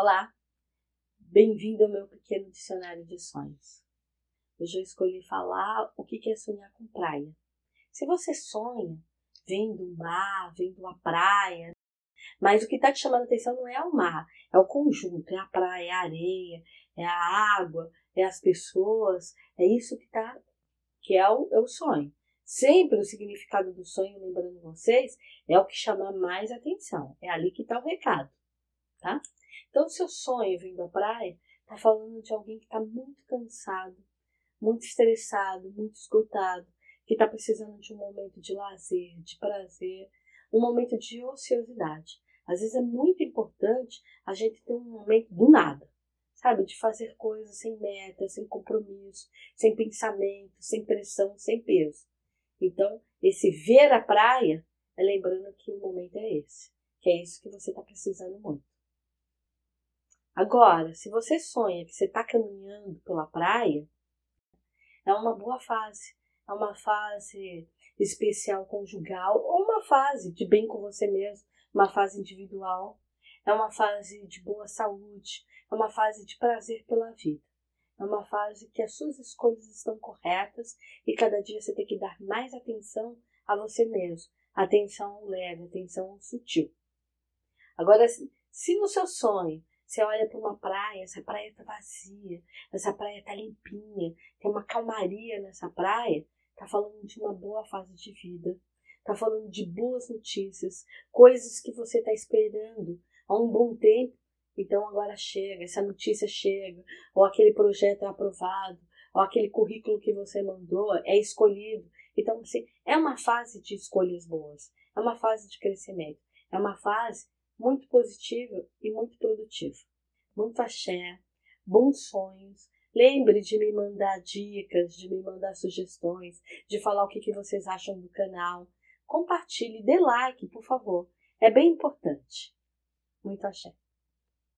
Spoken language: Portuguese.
Olá, bem-vindo ao meu pequeno dicionário de sonhos. Hoje eu escolhi falar o que é sonhar com praia. Se você sonha vendo o mar, vendo a praia, mas o que está te chamando a atenção não é o mar, é o conjunto, é a praia, é a areia, é a água, é as pessoas, é isso que tá, que é o, é o sonho. Sempre o significado do sonho, lembrando vocês, é o que chama mais atenção. É ali que está o recado, tá? Então, seu sonho vindo à praia está falando de alguém que está muito cansado, muito estressado, muito esgotado, que está precisando de um momento de lazer, de prazer, um momento de ociosidade. Às vezes é muito importante a gente ter um momento do nada, sabe? De fazer coisas sem meta, sem compromisso, sem pensamento, sem pressão, sem peso. Então, esse ver a praia é lembrando que o momento é esse, que é isso que você está precisando muito. Agora, se você sonha que você está caminhando pela praia, é uma boa fase. É uma fase especial conjugal ou uma fase de bem com você mesmo, uma fase individual. É uma fase de boa saúde, é uma fase de prazer pela vida. É uma fase que as suas escolhas estão corretas e cada dia você tem que dar mais atenção a você mesmo. Atenção leve, atenção sutil. Agora, se no seu sonho você olha para uma praia, essa praia está vazia, essa praia está limpinha, tem uma calmaria nessa praia, está falando de uma boa fase de vida, está falando de boas notícias, coisas que você está esperando há um bom tempo. Então agora chega, essa notícia chega, ou aquele projeto é aprovado, ou aquele currículo que você mandou é escolhido. Então, assim, é uma fase de escolhas boas, é uma fase de crescimento, é uma fase muito positiva e muito produtiva. Muito axé, bons sonhos. Lembre de me mandar dicas, de me mandar sugestões, de falar o que, que vocês acham do canal. Compartilhe, dê like, por favor. É bem importante. Muito axé.